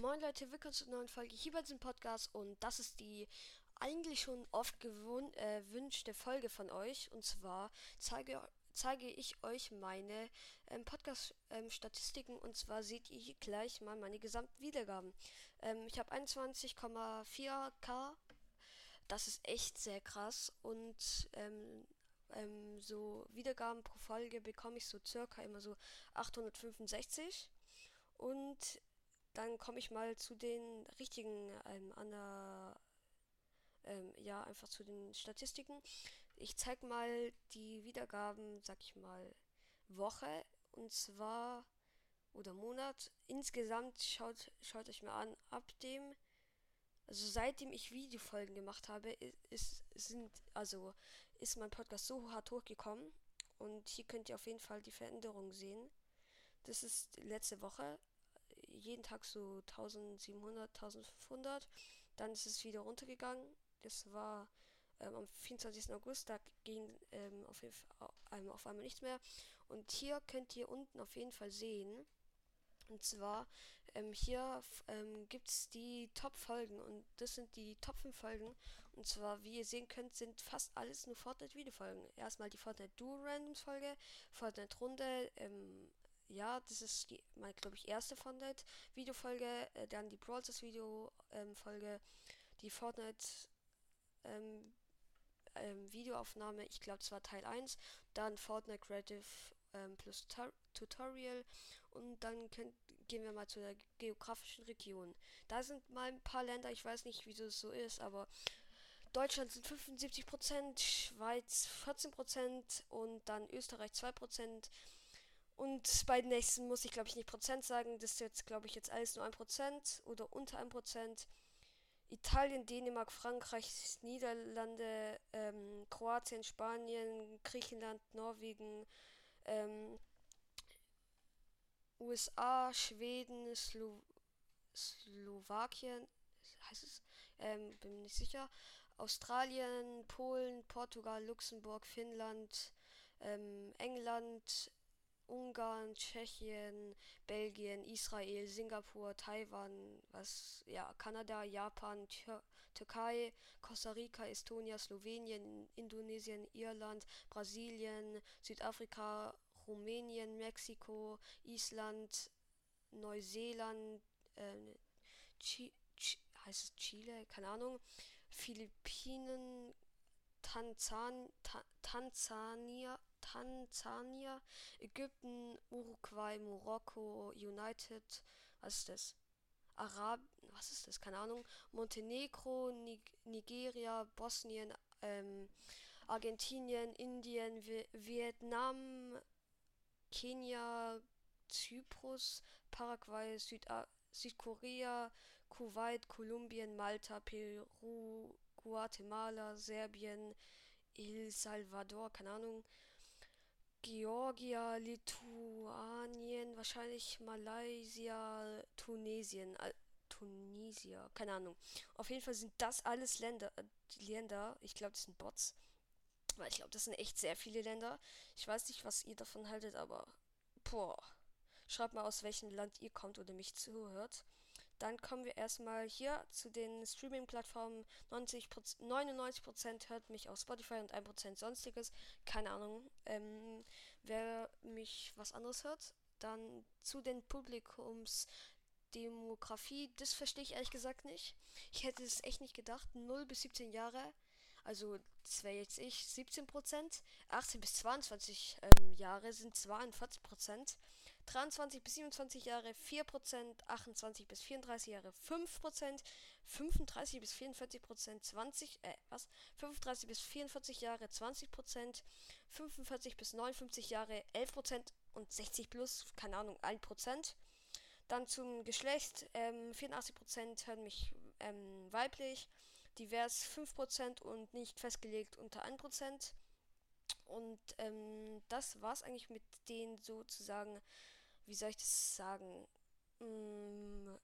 Moin Leute, willkommen zur neuen Folge hier bei diesem Podcast und das ist die eigentlich schon oft gewünschte äh, Folge von euch und zwar zeige, zeige ich euch meine ähm, Podcast-Statistiken ähm, und zwar seht ihr hier gleich mal meine Gesamtwiedergaben. Ähm, ich habe 21,4k, das ist echt sehr krass und ähm, ähm, so Wiedergaben pro Folge bekomme ich so circa immer so 865 und dann komme ich mal zu den richtigen ähm, an der, ähm, ja, einfach zu den Statistiken. Ich zeige mal die Wiedergaben, sag ich mal, Woche und zwar oder Monat. Insgesamt schaut, schaut euch mal an, ab dem, also seitdem ich Videofolgen gemacht habe, ist, sind, also ist mein Podcast so hart hochgekommen. Und hier könnt ihr auf jeden Fall die Veränderung sehen. Das ist letzte Woche jeden Tag so 1700, 1500. Dann ist es wieder runtergegangen. Das war ähm, am 24. August. Da ging ähm, auf, ähm, auf einmal nichts mehr. Und hier könnt ihr unten auf jeden Fall sehen. Und zwar ähm, hier ähm, gibt es die Top-Folgen und das sind die Top 5 Folgen. Und zwar, wie ihr sehen könnt, sind fast alles nur Fortnite-Videofolgen. Erstmal die Fortnite Duo Randoms Folge, Fortnite Runde, ähm, ja, das ist die, meine, glaube ich, erste Fortnite Videofolge, äh, dann die Brawl Stars Video ähm, die Fortnite ähm, ähm, ich glaube, es war Teil 1, dann Fortnite Creative ähm, plus Tutorial und dann könnt, gehen wir mal zu der geografischen Region. Da sind mal ein paar Länder, ich weiß nicht, wieso es so ist, aber Deutschland sind 75%, Schweiz 14% und dann Österreich 2%. Und bei den nächsten muss ich, glaube ich, nicht Prozent sagen. Das ist jetzt, glaube ich, jetzt alles nur ein Prozent oder unter ein Prozent. Italien, Dänemark, Frankreich, Niederlande, ähm, Kroatien, Spanien, Griechenland, Norwegen, ähm, USA, Schweden, Slo Slowakien, heißt es, ähm, bin mir nicht sicher, Australien, Polen, Portugal, Luxemburg, Finnland, ähm, England, Ungarn, Tschechien, Belgien, Israel, Singapur, Taiwan, was ja, Kanada, Japan, Tür Türkei, Costa Rica, Estonia, Slowenien, Indonesien, Irland, Brasilien, Südafrika, Rumänien, Mexiko, Island, Neuseeland, äh, Ch heißt es Chile, keine Ahnung, Philippinen, Tanzan Ta Tansania, Ägypten, Uruguay, Marokko, United, was ist das? Arab, was ist das? Keine Ahnung. Montenegro, Nig Nigeria, Bosnien, ähm, Argentinien, Indien, Vi Vietnam, Kenia, Zyprus, Paraguay, Süda Südkorea, Kuwait, Kolumbien, Malta, Peru, Guatemala, Serbien, El Salvador, keine Ahnung, Georgia, Lituanien, wahrscheinlich Malaysia, Tunesien, äh, Tunisia, keine Ahnung. Auf jeden Fall sind das alles Länder, äh, Länder, ich glaube, das sind Bots. Weil ich glaube, das sind echt sehr viele Länder. Ich weiß nicht, was ihr davon haltet, aber boah. Schreibt mal aus welchem Land ihr kommt oder mich zuhört. Dann kommen wir erstmal hier zu den Streaming-Plattformen. 99% hört mich auf Spotify und 1% sonstiges. Keine Ahnung, ähm, wer mich was anderes hört. Dann zu den Publikumsdemografie. Das verstehe ich ehrlich gesagt nicht. Ich hätte es echt nicht gedacht. 0 bis 17 Jahre also das wäre jetzt ich, 17%, 18 bis 22 ähm, Jahre sind 42%, 23 bis 27 Jahre 4%, 28 bis 34 Jahre 5%, 35 bis 44% 20, äh, was? 35 bis 44 Jahre 20%, 45 bis 59 Jahre 11% und 60 plus, keine Ahnung, 1%. Dann zum Geschlecht, ähm, 84% hören mich ähm, weiblich, divers 5% und nicht festgelegt unter 1%. Und ähm, das war's eigentlich mit den sozusagen, wie soll ich das sagen? Hm,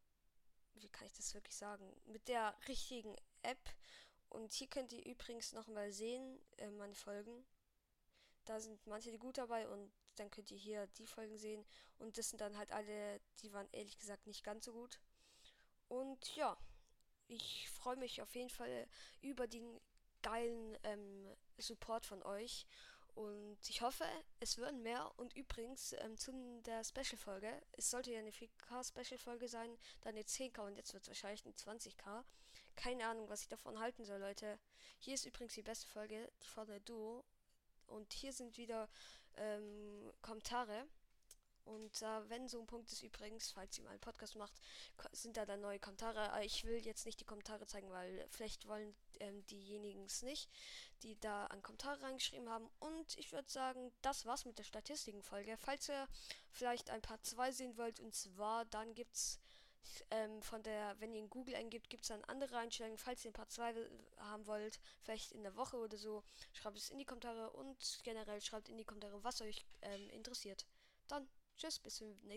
wie kann ich das wirklich sagen? Mit der richtigen App. Und hier könnt ihr übrigens nochmal sehen, äh, meine Folgen. Da sind manche die gut dabei und dann könnt ihr hier die Folgen sehen. Und das sind dann halt alle, die waren ehrlich gesagt nicht ganz so gut. Und ja, ich freue mich auf jeden Fall über den geilen ähm, Support von euch. Und ich hoffe, es würden mehr. Und übrigens, ähm, zu der Special-Folge, es sollte ja eine 4K-Special-Folge sein, dann eine 10K und jetzt wird es wahrscheinlich eine 20K. Keine Ahnung, was ich davon halten soll, Leute. Hier ist übrigens die beste Folge, die der Duo. Und hier sind wieder ähm, Kommentare. Und äh, wenn so ein Punkt ist übrigens, falls ihr mal einen Podcast macht, sind da dann neue Kommentare. Aber ich will jetzt nicht die Kommentare zeigen, weil vielleicht wollen ähm, diejenigen es nicht, die da an Kommentare reingeschrieben haben. Und ich würde sagen, das war's mit der Statistikenfolge. Falls ihr vielleicht ein paar zwei sehen wollt, und zwar dann gibt's ähm, von der, wenn ihr in Google eingibt, gibt es dann andere Einstellungen. Falls ihr ein paar zwei haben wollt, vielleicht in der Woche oder so, schreibt es in die Kommentare und generell schreibt in die Kommentare, was euch ähm, interessiert. Dann Tschüss, bis zum nächsten Mal.